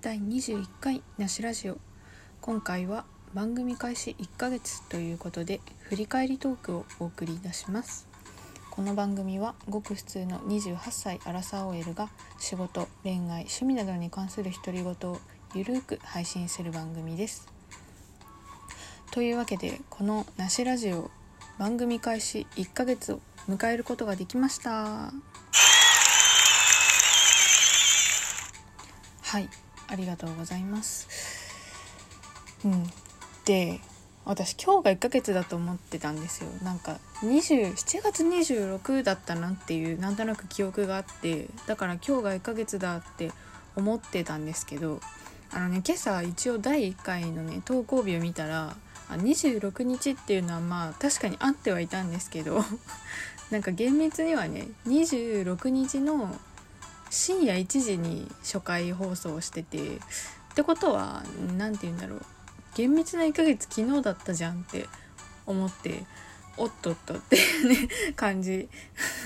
第21回なしラジオ。今回は番組開始1ヶ月ということで振り返りトークをお送りいたします。この番組はごく普通の28歳アラサー OL が仕事恋愛趣味などに関する独り言をゆるーく配信する番組です。というわけでこのなしラジオ番組開始1ヶ月を迎えることができました。はい。ありがとうございます。うん。で私今日が1ヶ月だと思ってたんですよ。なんか27月26だったなっていうなんとなく記憶があってだから今日が1ヶ月だって思ってたんですけどあのね今朝一応第1回のね投稿日を見たらあ26日っていうのはまあ確かにあってはいたんですけど なんか厳密にはね26日の深夜1時に初回放送しててってことは何て言うんだろう。厳密な1ヶ月昨日だったじゃんって思っておっとっとっていうね 感じ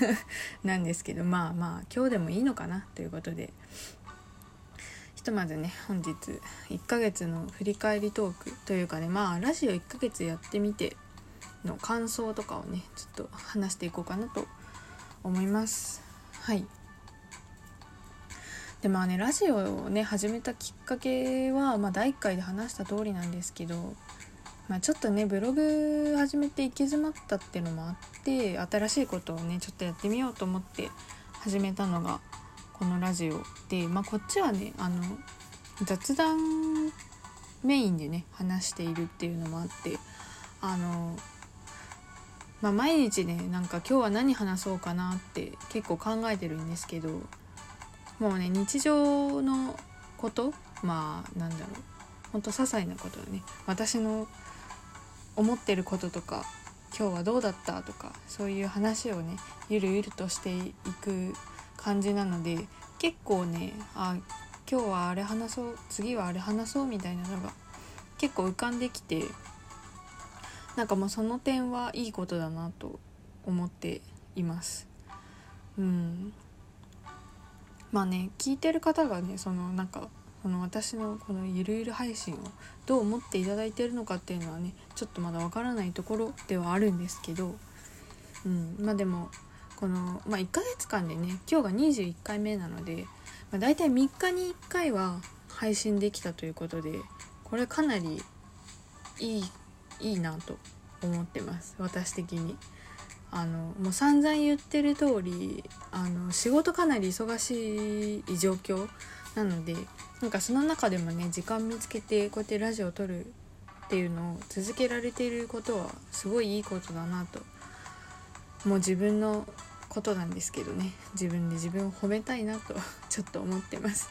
なんですけどまあまあ今日でもいいのかなということで。ひとまずね本日1ヶ月の振り返りトークというかねまあラジオ1ヶ月やってみての感想とかをねちょっと話していこうかなと思います。はい。でまあねラジオをね始めたきっかけは、まあ、第1回で話した通りなんですけど、まあ、ちょっとねブログ始めて行き詰まったっていうのもあって新しいことをねちょっとやってみようと思って始めたのがこのラジオで、まあ、こっちはねあの雑談メインでね話しているっていうのもあってあのまあ、毎日ねなんか今日は何話そうかなって結構考えてるんですけどもうね日常のことまあなんだろうほんと些細なことね私の思ってることとか今日はどうだったとかそういう話をねゆるゆるとしていく感じなので結構ねあ今日はあれ話そう次はあれ話そうみたいなのが結構浮かんできてなんかもうその点はいいことだなと思っています。うんまあね聞いてる方がねそのなんかこの私のこのゆるゆる配信をどう思っていただいてるのかっていうのはねちょっとまだわからないところではあるんですけど、うん、まあでもこの、まあ、1ヶ月間でね今日が21回目なので、まあ、大体3日に1回は配信できたということでこれかなりいいいいなと思ってます私的に。あのもう散々言ってる通りあの仕事かなり忙しい状況なのでなんかその中でもね時間見つけてこうやってラジオを撮るっていうのを続けられていることはすごいいいことだなと。もう自分のことなんですけどね。自分で自分を褒めたいなとちょっと思ってます。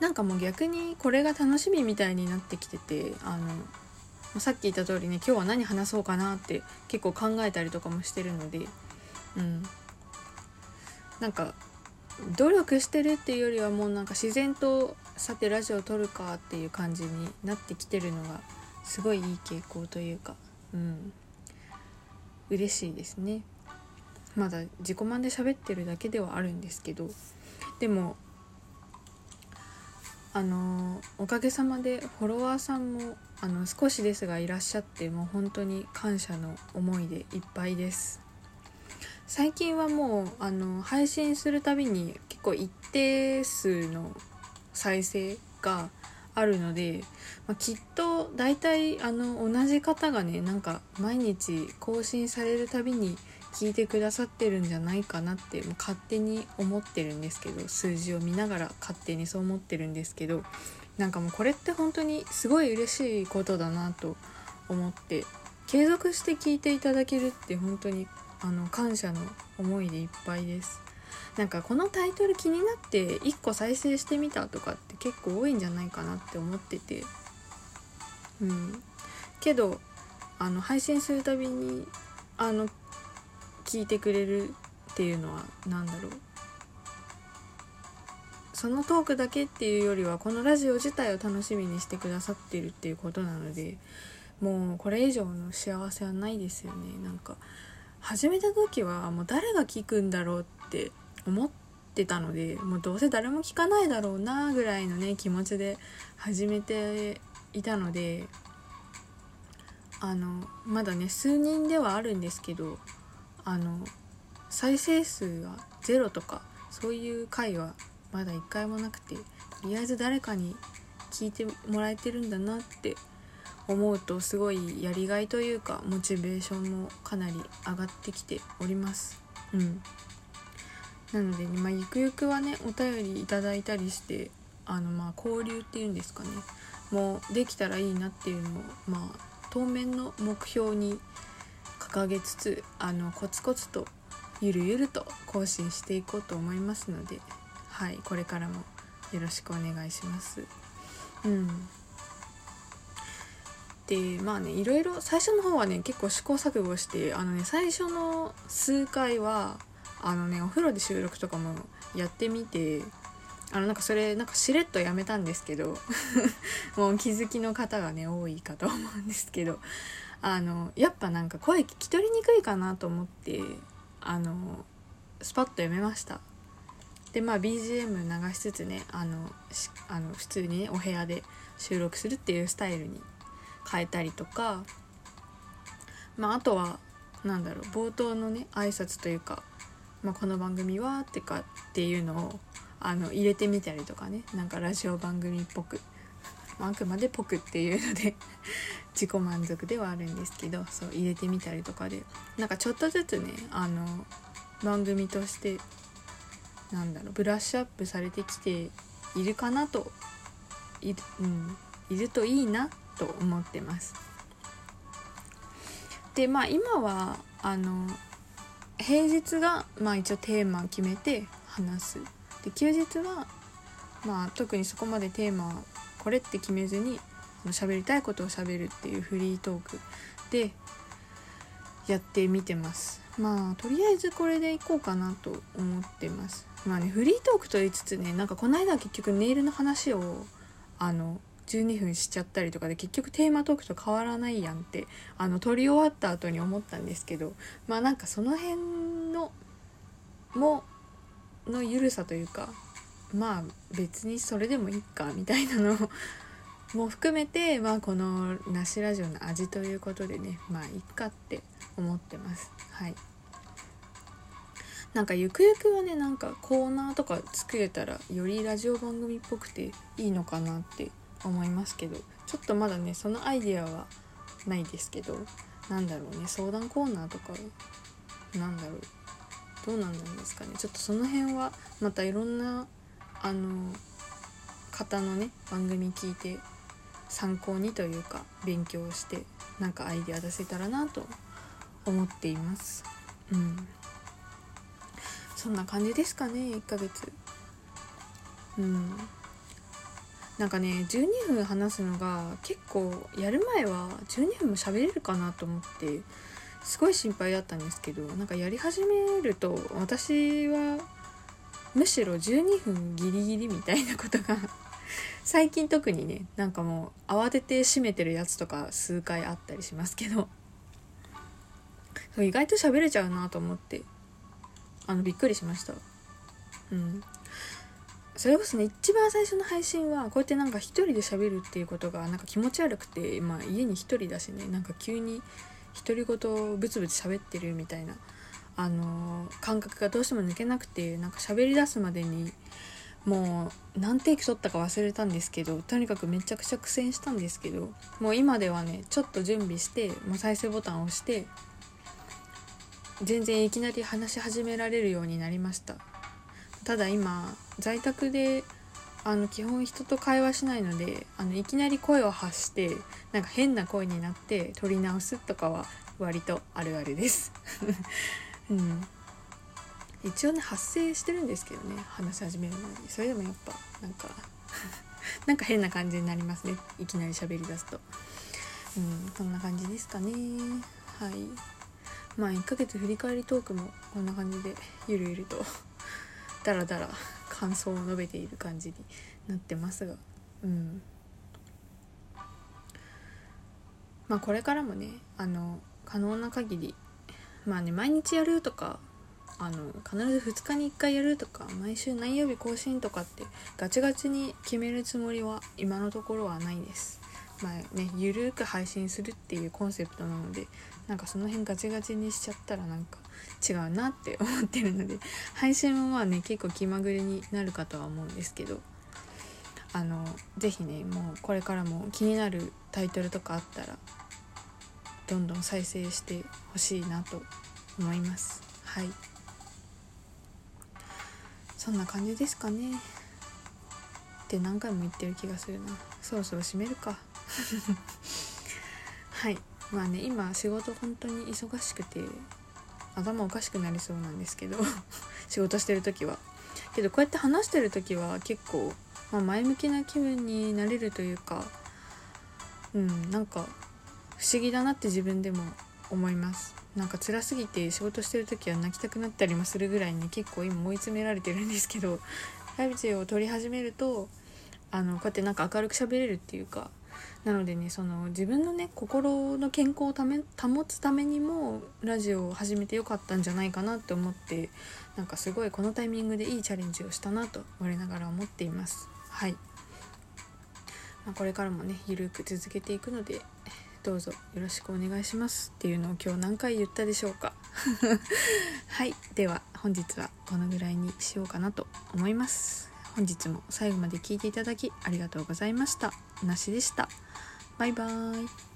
なんかもう逆にこれが楽しみみたいになってきててあのさっき言った通りね今日は何話そうかなって結構考えたりとかもしてるのでうん。なんか努力してるっていうよりはもうなんか自然とさてラジオ撮るかっていう感じになってきてるのがすごいいい傾向というかうん。嬉しいですね。まだ自己満で喋ってるだけではあるんですけどでもあのおかげさまでフォロワーさんもあの少しですがいらっしゃってもう本当に感謝の思いでいっぱいです。最近はもうあの配信するたびに結構一定数の再生があるので、まあ、きっと大体あの同じ方がねなんか毎日更新されるたびに聞いてくださってるんじゃないかなってもう勝手に思ってるんですけど数字を見ながら勝手にそう思ってるんですけどなんかもうこれって本当にすごい嬉しいことだなと思って継続して聞いていただけるって本当にあの感謝の思いでいっぱいです。なんかこのタイトル気になって1個再生してみたとかって結構多いんじゃないかなって思ってて。うん。けどあの配信するたびにあの聞いてくれるっていうのは何だろう。そのトークだけっていうよりはこのラジオ自体を楽しみにしてくださってるっていうことなのでもうこれ以上の幸せはないですよね。なんか始めた時はもう誰が聞くんだろうって思ってたのでもうどうせ誰も聞かないだろうなぐらいのね気持ちで始めていたのであのまだね数人ではあるんですけどあの再生数がゼロとかそういう回はまだ一回もなくてとりあえず誰かに聞いてもらえてるんだなって思うとすごいやりがいというかモチベーションもかなり上がってきております。うん。なのでね、まあ、ゆくゆくはねお便りいただいたりしてあのまあ交流っていうんですかね。もうできたらいいなっていうのをまあ当面の目標に掲げつつあのコツコツとゆるゆると更新していこうと思いますのではいこれからもよろしくお願いします。うん。でまあねいろいろ最初の方はね結構試行錯誤してあのね最初の数回はあのねお風呂で収録とかもやってみてあのなんかそれなんかしれっとやめたんですけど もう気づきの方がね多いかと思うんですけどあのやっぱなんか声聞き取りにくいかなと思ってあのスパッとやめました。でまあ BGM 流しつつねあのあの普通にねお部屋で収録するっていうスタイルに変えたりとかまああとはなんだろう冒頭のね挨拶というか、まあ、この番組はってかっていうのをあの入れてみたりとかねなんかラジオ番組っぽく、まあ、くまでぽくっていうので 自己満足ではあるんですけどそう入れてみたりとかでなんかちょっとずつねあの番組としてなんだろうブラッシュアップされてきているかなとい,、うん、いるといいなと思ってます。でまあ今はあの平日が、まあ、一応テーマを決めて話すで休日は、まあ、特にそこまでテーマこれって決めずに喋りたいことを喋るっていうフリートークでやってみてます。まあとりあえずこれでいこうかなと思ってます。まあねフリートークと言いつつねなんかこの間結局ネイルの話をあの12分しちゃったりとかで結局テーマトークと変わらないやんってあの撮り終わった後に思ったんですけどまあなんかその辺のもの緩さというかまあ別にそれでもいいかみたいなの も含めてまあこのなしラジオの味ということでねまあいっかって思ってます。はい。なんかゆくゆくはねなんかコーナーとか作れたらよりラジオ番組っぽくていいのかなって思いますけどちょっとまだねそのアイデアはないですけどなんだろうね相談コーナーとかなんだろうどうなんですかね。ちょっとその辺はまたいろんなあの方のね番組聞いて参考にというか勉強してなんかアイデア出せたらなと思っています。うん。そんな感じですかね1ヶ月。うん。なんかね12分話すのが結構やる前は12分も喋れるかなと思ってすごい心配だったんですけどなんかやり始めると私はむしろ12分ギリギリみたいなことが 最近特にねなんかもう慌てて閉めてるやつとか数回あったりしますけど。意外と喋れちゃうなと思ってあのびっくりしました。うん。それこそね一番最初の配信はこうやってなんか一人で喋るっていうことがなんか気持ち悪くてまあ家に一人だしねなんか急に独り言をブツブツ喋ってるみたいなあの感覚がどうしても抜けなくてなんか喋り出すまでにもう何テイク取ったか忘れたんですけどとにかくめちゃくちゃ苦戦したんですけどもう今ではねちょっと準備してもう再生ボタンを押して全然いきなり話し始められるようになりました。ただ今在宅であの基本人と会話しないのであのいきなり声を発してなんか変な声になって撮り直すとかは割とあるあるです。うん。一応ね発声してるんですけどね話し始める前に。それでもやっぱなんか なんか変な感じになりますね。いきなり喋りだすと。うんこんな感じですかね。はい。まあ1ヶ月振り返りトークもこんな感じでゆるゆるとダラダラ感想を述べている感じになってますが。うん。まあこれからもねあの可能な限りまあね毎日やるとかあの必ず2日に1回やるとか毎週何曜日更新とかってガチガチに決めるつもりは今のところはないです。まあねゆるく配信するっていうコンセプトなのでなんかその辺ガチガチにしちゃったらなんか違うなって思ってるので配信もまあね結構気まぐれになるかとは思うんですけどあの是非ねもうこれからも気になるタイトルとかあったらどんどん再生してほしいなと思います。はい。そんな感じですかね。って何回も言ってる気がするな。そろそろ閉めるか。はい。まあね今仕事本当に忙しくて頭おかしくなりそうなんですけど 仕事してる時は。けどこうやって話してる時は結構、まあ、前向きな気分になれるというかうんなんか不思議だなって自分でも思います。なんか辛すぎて仕事してる時は泣きたくなったりもするぐらいに結構今追い詰められてるんですけどライブジェを撮り始めるとあのこうやってなんか明るく喋れるっていうかなのでねその自分のね心の健康をため保つためにもラジオを始めてよかったんじゃないかなって思ってなんかすごいこのタイミングでいいチャレンジをしたなと我ながら思っています。はい、まあ、これからもねゆるく続けていくのでどうぞよろしくお願いしますっていうのを今日何回言ったでしょうか。はい。では本日はこのぐらいにしようかなと思います。本日も最後まで聴いていただきありがとうございました。なしでした。バイバーイ。